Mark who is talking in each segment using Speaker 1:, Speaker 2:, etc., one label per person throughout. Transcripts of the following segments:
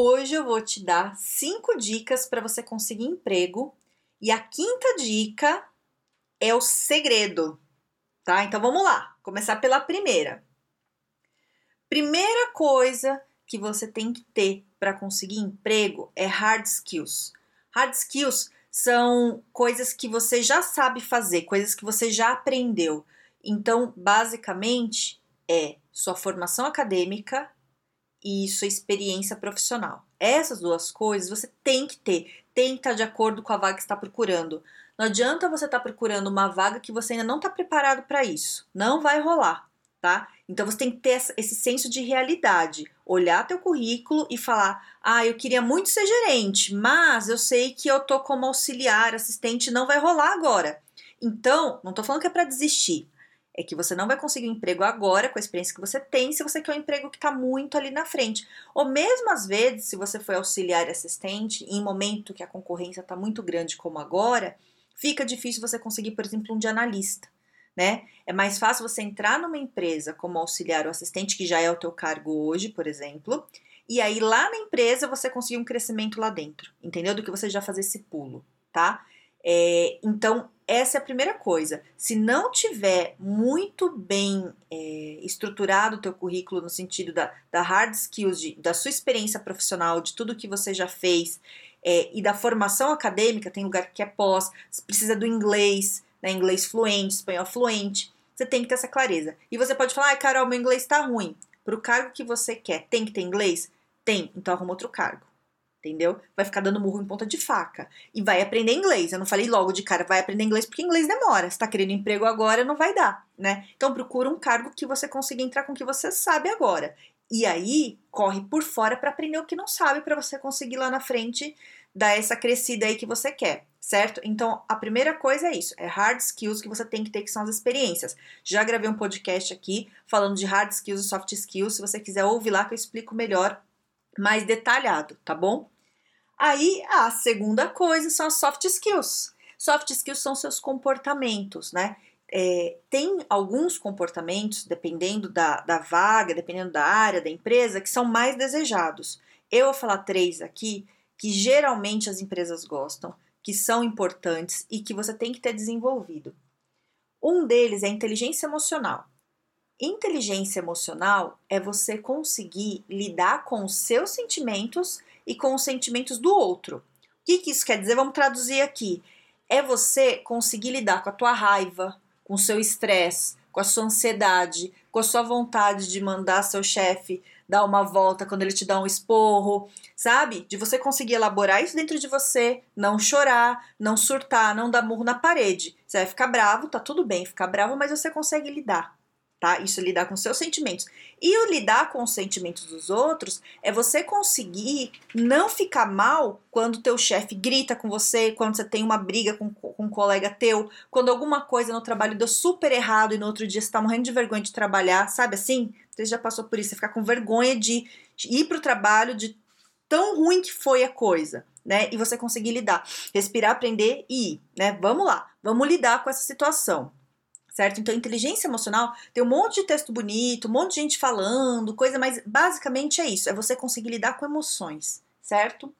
Speaker 1: Hoje eu vou te dar cinco dicas para você conseguir emprego e a quinta dica é o segredo, tá? Então vamos lá, começar pela primeira. Primeira coisa que você tem que ter para conseguir emprego é hard skills. Hard skills são coisas que você já sabe fazer, coisas que você já aprendeu. Então, basicamente, é sua formação acadêmica e sua experiência profissional. Essas duas coisas você tem que ter, tem que estar de acordo com a vaga que está procurando. Não adianta você estar tá procurando uma vaga que você ainda não está preparado para isso. Não vai rolar, tá? Então você tem que ter esse senso de realidade, olhar teu currículo e falar: "Ah, eu queria muito ser gerente, mas eu sei que eu tô como auxiliar, assistente, não vai rolar agora". Então, não tô falando que é para desistir é que você não vai conseguir um emprego agora com a experiência que você tem se você quer um emprego que está muito ali na frente. Ou mesmo às vezes, se você foi auxiliar e assistente, em momento que a concorrência está muito grande como agora, fica difícil você conseguir, por exemplo, um de analista. Né? É mais fácil você entrar numa empresa como auxiliar ou assistente, que já é o teu cargo hoje, por exemplo, e aí lá na empresa você conseguir um crescimento lá dentro, entendeu? Do que você já fazer esse pulo, tá? É, então, essa é a primeira coisa. Se não tiver muito bem é, estruturado o teu currículo no sentido da, da hard skills, de, da sua experiência profissional, de tudo que você já fez é, e da formação acadêmica, tem lugar que é pós, precisa do inglês, né, inglês fluente, espanhol fluente, você tem que ter essa clareza. E você pode falar, ai Carol, meu inglês está ruim. Para o cargo que você quer, tem que ter inglês? Tem, então arruma outro cargo entendeu? Vai ficar dando murro em ponta de faca. E vai aprender inglês. Eu não falei logo de cara, vai aprender inglês porque inglês demora. Se tá querendo emprego agora, não vai dar, né? Então procura um cargo que você consiga entrar com o que você sabe agora. E aí, corre por fora para aprender o que não sabe para você conseguir lá na frente dar essa crescida aí que você quer, certo? Então, a primeira coisa é isso, é hard skills que você tem que ter, que são as experiências. Já gravei um podcast aqui falando de hard skills e soft skills, se você quiser ouvir lá que eu explico melhor mais detalhado, tá bom? Aí a segunda coisa são as soft skills. Soft skills são seus comportamentos, né? É, tem alguns comportamentos, dependendo da, da vaga, dependendo da área, da empresa, que são mais desejados. Eu vou falar três aqui que geralmente as empresas gostam, que são importantes e que você tem que ter desenvolvido. Um deles é inteligência emocional. Inteligência emocional é você conseguir lidar com os seus sentimentos e com os sentimentos do outro. O que, que isso quer dizer? Vamos traduzir aqui. É você conseguir lidar com a tua raiva, com o seu estresse, com a sua ansiedade, com a sua vontade de mandar seu chefe dar uma volta quando ele te dá um esporro, sabe? De você conseguir elaborar isso dentro de você, não chorar, não surtar, não dar murro na parede. Você vai ficar bravo, tá tudo bem ficar bravo, mas você consegue lidar tá? Isso é lidar com seus sentimentos. E o lidar com os sentimentos dos outros é você conseguir não ficar mal quando teu chefe grita com você, quando você tem uma briga com, com um colega teu, quando alguma coisa no trabalho deu super errado e no outro dia você tá morrendo de vergonha de trabalhar, sabe assim? Você já passou por isso, você ficar com vergonha de ir pro trabalho, de tão ruim que foi a coisa. Né? E você conseguir lidar, respirar, aprender e ir, né? Vamos lá, vamos lidar com essa situação certo? Então, inteligência emocional tem um monte de texto bonito, um monte de gente falando, coisa, mas basicamente é isso: é você conseguir lidar com emoções, certo?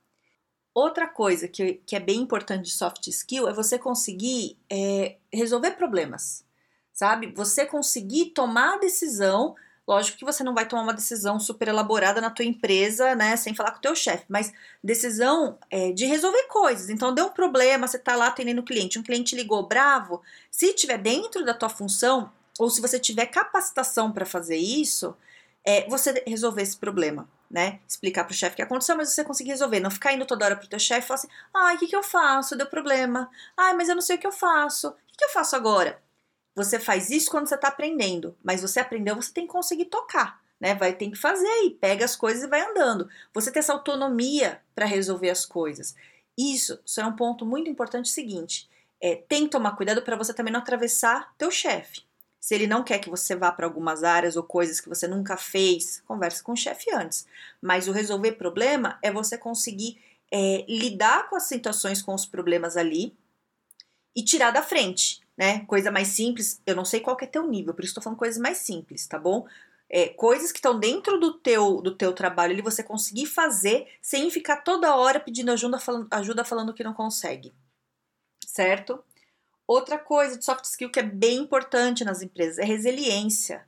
Speaker 1: Outra coisa que, que é bem importante de soft skill é você conseguir é, resolver problemas, sabe? Você conseguir tomar a decisão Lógico que você não vai tomar uma decisão super elaborada na tua empresa, né, sem falar com o teu chefe, mas decisão é, de resolver coisas. Então, deu um problema, você tá lá atendendo o cliente, um cliente ligou bravo, se tiver dentro da tua função, ou se você tiver capacitação para fazer isso, é você resolver esse problema, né? Explicar pro chefe o que aconteceu, mas você conseguir resolver. Não ficar indo toda hora pro teu chefe e falar assim, ai, o que, que eu faço? Deu problema. Ai, mas eu não sei o que eu faço. O que, que eu faço agora? Você faz isso quando você está aprendendo, mas você aprendeu, você tem que conseguir tocar, né? Vai ter que fazer aí, pega as coisas e vai andando. Você tem essa autonomia para resolver as coisas. Isso, isso é um ponto muito importante seguinte. É, tem que tomar cuidado para você também não atravessar teu chefe. Se ele não quer que você vá para algumas áreas ou coisas que você nunca fez, converse com o chefe antes. Mas o resolver problema é você conseguir é, lidar com as situações, com os problemas ali e tirar da frente, né? Coisa mais simples. Eu não sei qual é teu nível, por isso estou falando coisas mais simples, tá bom? É, coisas que estão dentro do teu, do teu trabalho ali, você conseguir fazer sem ficar toda hora pedindo ajuda falando, ajuda falando que não consegue, certo? Outra coisa de soft skill que é bem importante nas empresas é resiliência.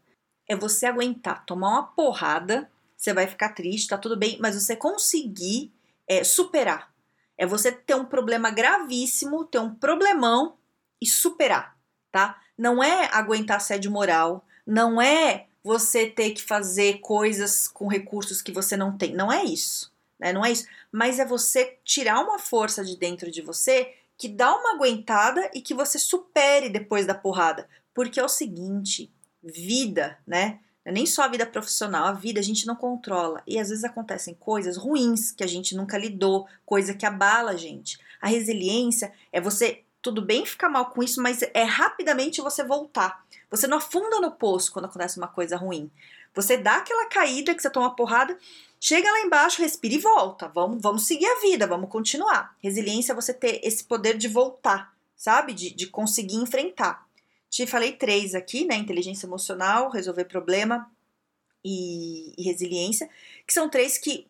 Speaker 1: É você aguentar, tomar uma porrada, você vai ficar triste, tá tudo bem, mas você conseguir é, superar. É você ter um problema gravíssimo, ter um problemão e superar, tá? Não é aguentar assédio moral, não é você ter que fazer coisas com recursos que você não tem. Não é isso, né? Não é isso. Mas é você tirar uma força de dentro de você que dá uma aguentada e que você supere depois da porrada. Porque é o seguinte, vida, né? É nem só a vida profissional, a vida a gente não controla. E às vezes acontecem coisas ruins que a gente nunca lidou, coisa que abala a gente. A resiliência é você, tudo bem ficar mal com isso, mas é rapidamente você voltar. Você não afunda no poço quando acontece uma coisa ruim. Você dá aquela caída que você toma porrada, chega lá embaixo, respira e volta. Vamos, vamos seguir a vida, vamos continuar. Resiliência é você ter esse poder de voltar, sabe? De, de conseguir enfrentar. Te falei três aqui, né? Inteligência emocional, resolver problema e, e resiliência, que são três que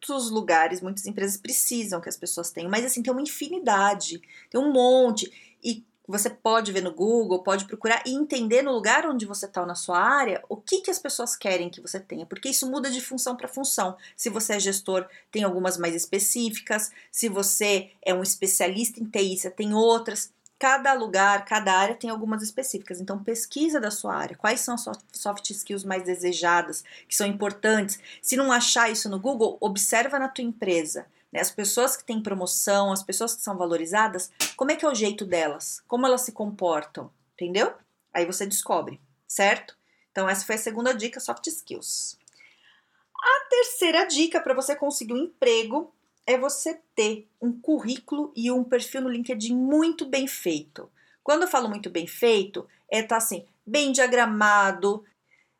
Speaker 1: muitos lugares, muitas empresas precisam que as pessoas tenham, mas assim, tem uma infinidade, tem um monte. E você pode ver no Google, pode procurar e entender no lugar onde você está na sua área o que, que as pessoas querem que você tenha, porque isso muda de função para função. Se você é gestor, tem algumas mais específicas, se você é um especialista em TI, você tem outras. Cada lugar, cada área tem algumas específicas. Então, pesquisa da sua área. Quais são as soft skills mais desejadas, que são importantes? Se não achar isso no Google, observa na tua empresa. Né? As pessoas que têm promoção, as pessoas que são valorizadas, como é que é o jeito delas? Como elas se comportam? Entendeu? Aí você descobre, certo? Então, essa foi a segunda dica, soft skills. A terceira dica para você conseguir um emprego é você ter um currículo e um perfil no LinkedIn muito bem feito. Quando eu falo muito bem feito, é tá assim, bem diagramado,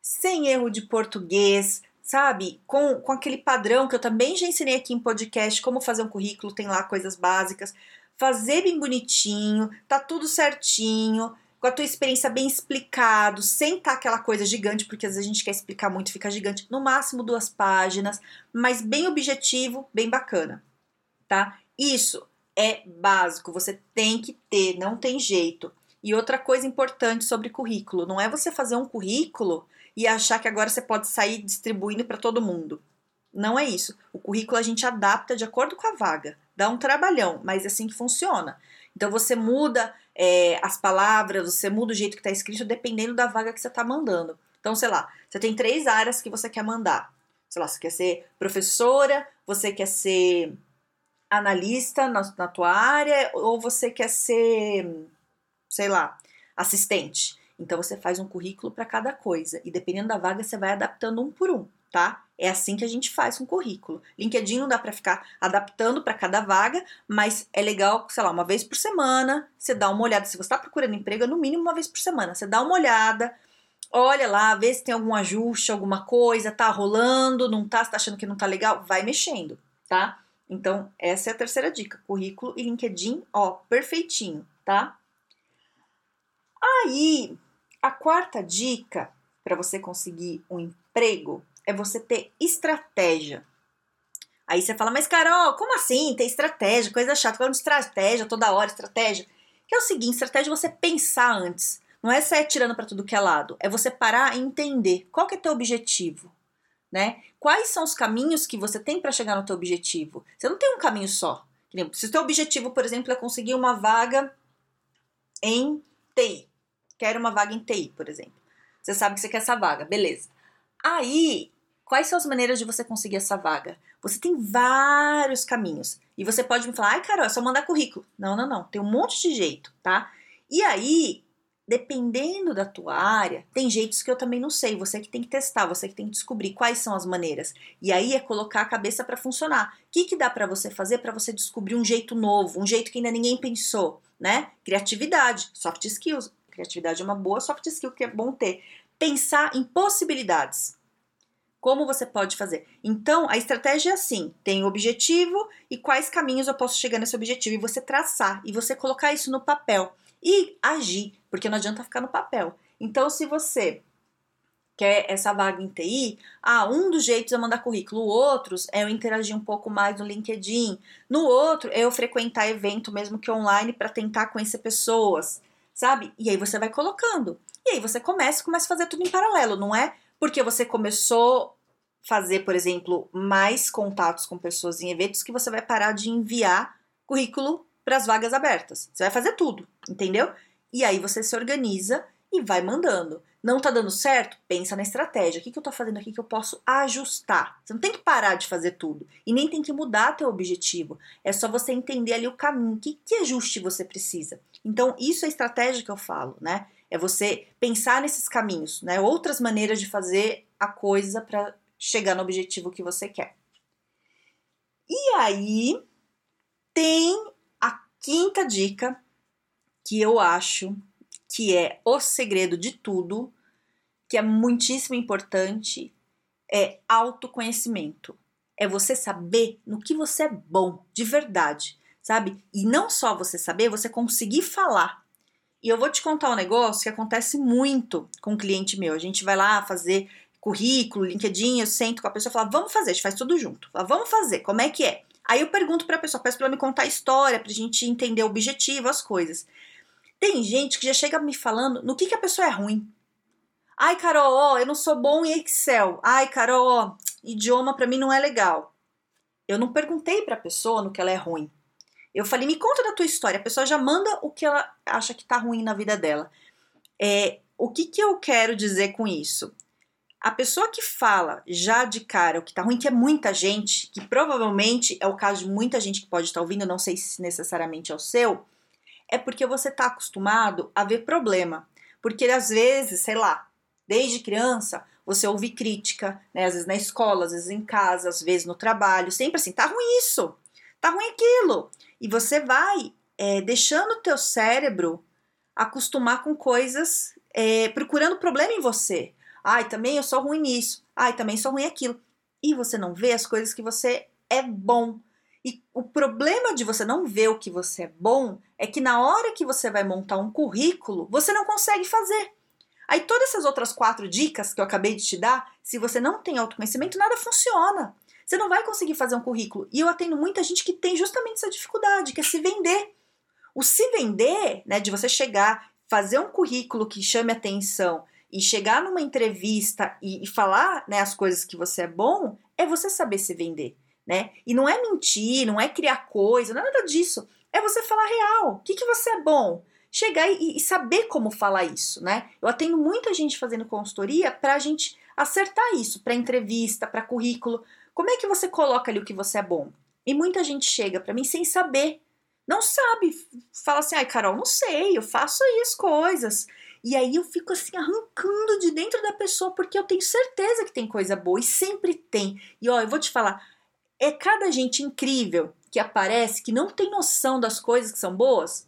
Speaker 1: sem erro de português, sabe? Com, com aquele padrão que eu também já ensinei aqui em podcast, como fazer um currículo, tem lá coisas básicas. Fazer bem bonitinho, tá tudo certinho, com a tua experiência bem explicado, sem tá aquela coisa gigante, porque às vezes a gente quer explicar muito, fica gigante. No máximo duas páginas, mas bem objetivo, bem bacana, tá? Isso é básico, você tem que ter, não tem jeito. E outra coisa importante sobre currículo, não é você fazer um currículo e achar que agora você pode sair distribuindo para todo mundo. Não é isso. O currículo a gente adapta de acordo com a vaga. Dá um trabalhão, mas é assim que funciona. Então você muda é, as palavras, você muda o jeito que está escrito dependendo da vaga que você está mandando. Então, sei lá, você tem três áreas que você quer mandar. Sei lá, você quer ser professora, você quer ser analista na, na tua área, ou você quer ser, sei lá, assistente. Então você faz um currículo para cada coisa e dependendo da vaga você vai adaptando um por um, tá? É assim que a gente faz um currículo. LinkedIn não dá para ficar adaptando para cada vaga, mas é legal, sei lá, uma vez por semana, você dá uma olhada. Se você está procurando emprego, é no mínimo uma vez por semana, você dá uma olhada, olha lá, vê se tem algum ajuste, alguma coisa, tá rolando, não tá, você tá achando que não tá legal, vai mexendo, tá? Então, essa é a terceira dica, currículo e LinkedIn, ó, perfeitinho, tá? Aí, a quarta dica para você conseguir um emprego é você ter estratégia. Aí você fala, mas Carol, como assim? Ter estratégia, coisa chata, falando estratégia toda hora, estratégia. Que é o seguinte, estratégia é você pensar antes. Não é sair tirando para tudo que é lado. É você parar e entender qual que é teu objetivo, né? Quais são os caminhos que você tem para chegar no teu objetivo? Você não tem um caminho só. Se o teu objetivo, por exemplo, é conseguir uma vaga em TI, quero uma vaga em TI, por exemplo. Você sabe que você quer essa vaga, beleza. Aí, quais são as maneiras de você conseguir essa vaga? Você tem vários caminhos. E você pode me falar, ai, Carol, é só mandar currículo. Não, não, não. Tem um monte de jeito, tá? E aí, dependendo da tua área, tem jeitos que eu também não sei. Você que tem que testar, você que tem que descobrir quais são as maneiras. E aí é colocar a cabeça para funcionar. O que, que dá para você fazer para você descobrir um jeito novo, um jeito que ainda ninguém pensou, né? Criatividade, soft skills. Criatividade é uma boa soft skill que é bom ter. Pensar em possibilidades. Como você pode fazer? Então, a estratégia é assim: tem o objetivo e quais caminhos eu posso chegar nesse objetivo, e você traçar e você colocar isso no papel e agir, porque não adianta ficar no papel. Então, se você quer essa vaga em TI, ah, um dos jeitos é mandar currículo, outros é eu interagir um pouco mais no LinkedIn, no outro é eu frequentar evento mesmo que online para tentar conhecer pessoas, sabe? E aí você vai colocando. E aí você começa, começa a fazer tudo em paralelo, não é? Porque você começou fazer, por exemplo, mais contatos com pessoas em eventos que você vai parar de enviar currículo para as vagas abertas. Você vai fazer tudo, entendeu? E aí você se organiza e vai mandando. Não tá dando certo? Pensa na estratégia. O que, que eu tô fazendo aqui que eu posso ajustar? Você não tem que parar de fazer tudo. E nem tem que mudar teu objetivo. É só você entender ali o caminho. Que, que ajuste você precisa? Então, isso é a estratégia que eu falo, né? É você pensar nesses caminhos, né? Outras maneiras de fazer a coisa para chegar no objetivo que você quer. E aí tem quinta dica, que eu acho que é o segredo de tudo, que é muitíssimo importante, é autoconhecimento. É você saber no que você é bom, de verdade, sabe? E não só você saber, você conseguir falar. E eu vou te contar um negócio que acontece muito com um cliente meu. A gente vai lá fazer currículo, LinkedIn, eu sento com a pessoa e falo, vamos fazer, a gente faz tudo junto. Falo, vamos fazer, como é que é? Aí eu pergunto para a pessoa, peço para ela me contar a história, para a gente entender o objetivo, as coisas. Tem gente que já chega me falando no que, que a pessoa é ruim. Ai, Carol, ó, eu não sou bom em Excel. Ai, Carol, ó, idioma para mim não é legal. Eu não perguntei para a pessoa no que ela é ruim. Eu falei, me conta da tua história. A pessoa já manda o que ela acha que tá ruim na vida dela. É, o que, que eu quero dizer com isso? A pessoa que fala já de cara o que tá ruim, que é muita gente, que provavelmente é o caso de muita gente que pode estar tá ouvindo, não sei se necessariamente é o seu, é porque você tá acostumado a ver problema. Porque às vezes, sei lá, desde criança, você ouve crítica, né? Às vezes na escola, às vezes em casa, às vezes no trabalho, sempre assim, tá ruim isso, tá ruim aquilo. E você vai é, deixando o teu cérebro acostumar com coisas, é, procurando problema em você. Ai, também eu sou ruim nisso. Ai, também sou ruim aquilo. E você não vê as coisas que você é bom. E o problema de você não ver o que você é bom é que na hora que você vai montar um currículo, você não consegue fazer. Aí todas essas outras quatro dicas que eu acabei de te dar, se você não tem autoconhecimento, nada funciona. Você não vai conseguir fazer um currículo. E eu atendo muita gente que tem justamente essa dificuldade, que é se vender. O se vender, né, de você chegar, fazer um currículo que chame atenção, e chegar numa entrevista e, e falar né, as coisas que você é bom, é você saber se vender, né? E não é mentir, não é criar coisa, é nada disso. É você falar real. O que, que você é bom? Chegar e, e saber como falar isso, né? Eu atendo muita gente fazendo consultoria para a gente acertar isso, para entrevista, para currículo. Como é que você coloca ali o que você é bom? E muita gente chega para mim sem saber. Não sabe. Fala assim, ai, Carol, não sei, eu faço aí as coisas. E aí eu fico assim arrancando de dentro da pessoa porque eu tenho certeza que tem coisa boa e sempre tem. E ó, eu vou te falar, é cada gente incrível que aparece que não tem noção das coisas que são boas.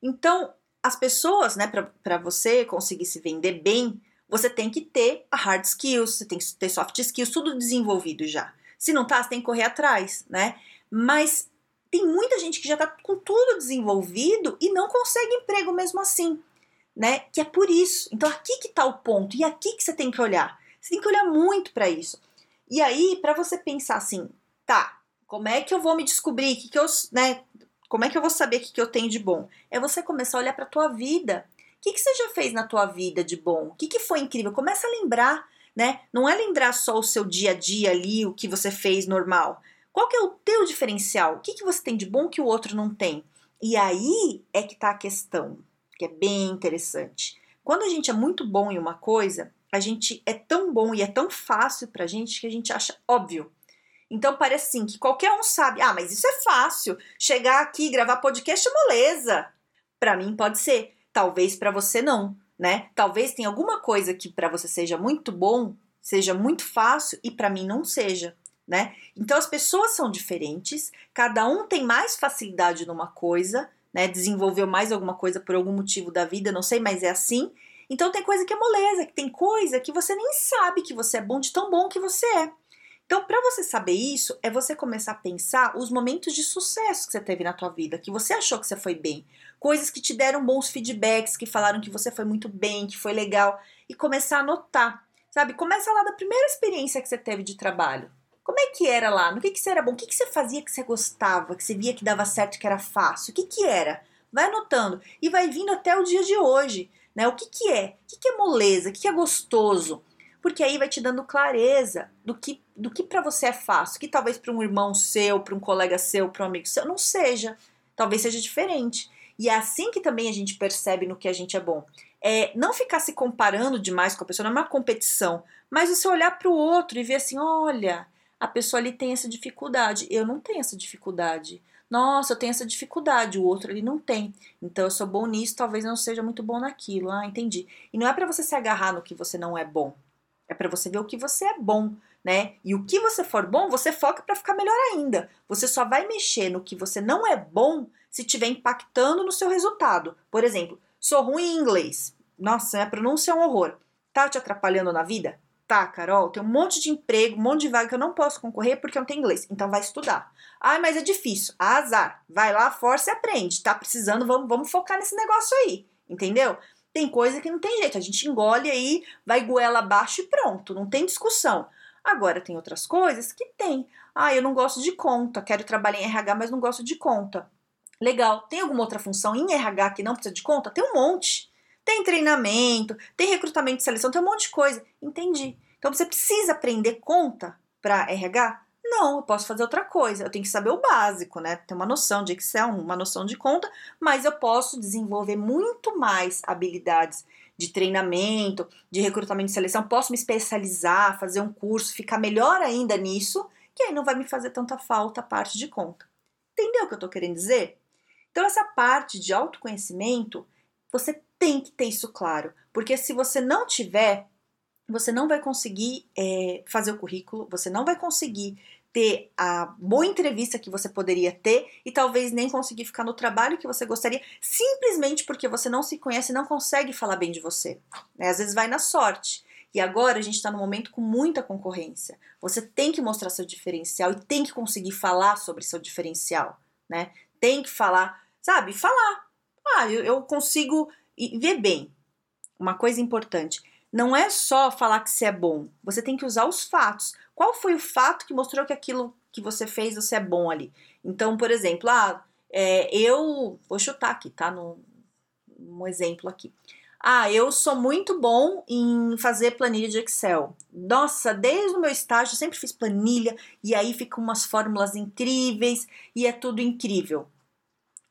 Speaker 1: Então, as pessoas, né, para você conseguir se vender bem, você tem que ter a hard skills, você tem que ter soft skills, tudo desenvolvido já. Se não tá, você tem que correr atrás, né? Mas tem muita gente que já tá com tudo desenvolvido e não consegue emprego mesmo assim né? Que é por isso. Então aqui que tá o ponto e aqui que você tem que olhar. Você tem que olhar muito para isso. E aí, para você pensar assim, tá, como é que eu vou me descobrir? Que que eu, né? Como é que eu vou saber o que, que eu tenho de bom? É você começar a olhar para tua vida. O que, que você já fez na tua vida de bom? O que, que foi incrível? Começa a lembrar, né? Não é lembrar só o seu dia a dia ali, o que você fez normal. Qual que é o teu diferencial? O que, que você tem de bom que o outro não tem? E aí é que tá a questão que é bem interessante. Quando a gente é muito bom em uma coisa, a gente é tão bom e é tão fácil pra gente que a gente acha óbvio. Então parece assim que qualquer um sabe, ah, mas isso é fácil. Chegar aqui gravar podcast é moleza. Para mim pode ser. talvez para você não, né? Talvez tenha alguma coisa que para você seja muito bom, seja muito fácil e para mim não seja, né? Então as pessoas são diferentes, cada um tem mais facilidade numa coisa, né? Desenvolveu mais alguma coisa por algum motivo da vida, não sei, mas é assim. Então tem coisa que é moleza, que tem coisa que você nem sabe que você é bom de tão bom que você é. Então, para você saber isso, é você começar a pensar os momentos de sucesso que você teve na tua vida, que você achou que você foi bem, coisas que te deram bons feedbacks, que falaram que você foi muito bem, que foi legal, e começar a anotar, sabe? Começa lá da primeira experiência que você teve de trabalho. Como é que era lá? No que, que você era bom? O que, que você fazia que você gostava, que você via que dava certo, que era fácil? O que, que era? Vai anotando e vai vindo até o dia de hoje. Né? O que, que é? O que, que é moleza? O que, que é gostoso? Porque aí vai te dando clareza do que, do que para você é fácil, que talvez para um irmão seu, para um colega seu, para um amigo seu, não seja. Talvez seja diferente. E é assim que também a gente percebe no que a gente é bom. É não ficar se comparando demais com a pessoa, não é uma competição, mas você olhar para o outro e ver assim: olha, a pessoa ali tem essa dificuldade, eu não tenho essa dificuldade. Nossa, eu tenho essa dificuldade, o outro ali não tem. Então eu sou bom nisso, talvez não seja muito bom naquilo. Ah, entendi. E não é para você se agarrar no que você não é bom. É para você ver o que você é bom, né? E o que você for bom, você foca para ficar melhor ainda. Você só vai mexer no que você não é bom se estiver impactando no seu resultado. Por exemplo, sou ruim em inglês. Nossa, minha pronúncia é um horror. Tá te atrapalhando na vida? Tá, Carol, tem um monte de emprego, um monte de vaga que eu não posso concorrer porque eu não tenho inglês. Então vai estudar. Ah, mas é difícil. Azar. Vai lá, força e aprende. Tá precisando, vamos, vamos focar nesse negócio aí. Entendeu? Tem coisa que não tem jeito. A gente engole aí, vai goela abaixo e pronto. Não tem discussão. Agora tem outras coisas que tem. Ah, eu não gosto de conta. Quero trabalhar em RH, mas não gosto de conta. Legal. Tem alguma outra função em RH que não precisa de conta? Tem um monte. Tem treinamento, tem recrutamento de seleção, tem um monte de coisa. Entendi. Então você precisa aprender conta para RH? Não, eu posso fazer outra coisa. Eu tenho que saber o básico, né? Ter uma noção de Excel, uma noção de conta, mas eu posso desenvolver muito mais habilidades de treinamento, de recrutamento de seleção. Posso me especializar, fazer um curso, ficar melhor ainda nisso, que aí não vai me fazer tanta falta a parte de conta. Entendeu o que eu estou querendo dizer? Então, essa parte de autoconhecimento, você tem que ter isso claro, porque se você não tiver, você não vai conseguir é, fazer o currículo, você não vai conseguir ter a boa entrevista que você poderia ter e talvez nem conseguir ficar no trabalho que você gostaria, simplesmente porque você não se conhece e não consegue falar bem de você. Né? Às vezes vai na sorte. E agora a gente está num momento com muita concorrência. Você tem que mostrar seu diferencial e tem que conseguir falar sobre seu diferencial, né? Tem que falar, sabe? Falar. Ah, eu, eu consigo e vê bem, uma coisa importante, não é só falar que você é bom, você tem que usar os fatos. Qual foi o fato que mostrou que aquilo que você fez você é bom ali? Então, por exemplo, ah, é, eu vou chutar aqui, tá? No, um exemplo aqui. Ah, eu sou muito bom em fazer planilha de Excel. Nossa, desde o meu estágio eu sempre fiz planilha e aí ficam umas fórmulas incríveis e é tudo incrível.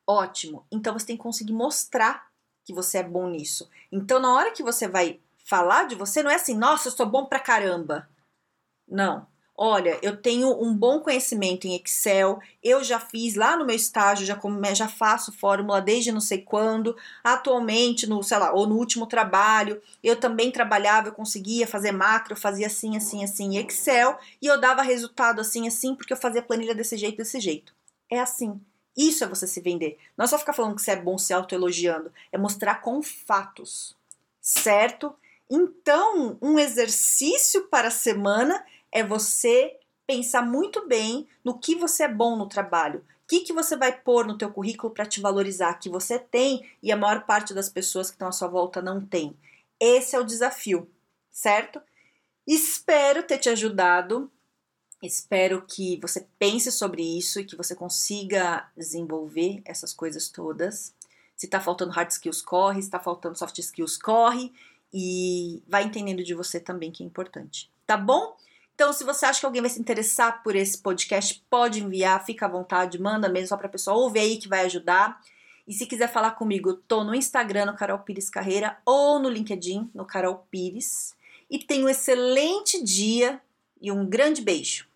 Speaker 1: Ótimo. Então você tem que conseguir mostrar que você é bom nisso. Então, na hora que você vai falar de você, não é assim, nossa, eu sou bom pra caramba. Não. Olha, eu tenho um bom conhecimento em Excel, eu já fiz lá no meu estágio, já, já faço fórmula desde não sei quando, atualmente, no, sei lá, ou no último trabalho, eu também trabalhava, eu conseguia fazer macro, eu fazia assim, assim, assim em Excel, e eu dava resultado assim, assim, porque eu fazia planilha desse jeito, desse jeito. É assim. Isso é você se vender. Não é só ficar falando que você é bom se autoelogiando, é mostrar com fatos, certo? Então, um exercício para a semana é você pensar muito bem no que você é bom no trabalho. O que, que você vai pôr no teu currículo para te valorizar que você tem e a maior parte das pessoas que estão à sua volta não tem. Esse é o desafio, certo? Espero ter te ajudado. Espero que você pense sobre isso e que você consiga desenvolver essas coisas todas. Se está faltando hard skills, corre. Se está faltando soft skills, corre. E vai entendendo de você também que é importante. Tá bom? Então, se você acha que alguém vai se interessar por esse podcast, pode enviar, fica à vontade, manda mesmo só para a pessoa ouvir aí que vai ajudar. E se quiser falar comigo, tô no Instagram, no Carol Pires Carreira, ou no LinkedIn, no Carol Pires. E tenha um excelente dia e um grande beijo.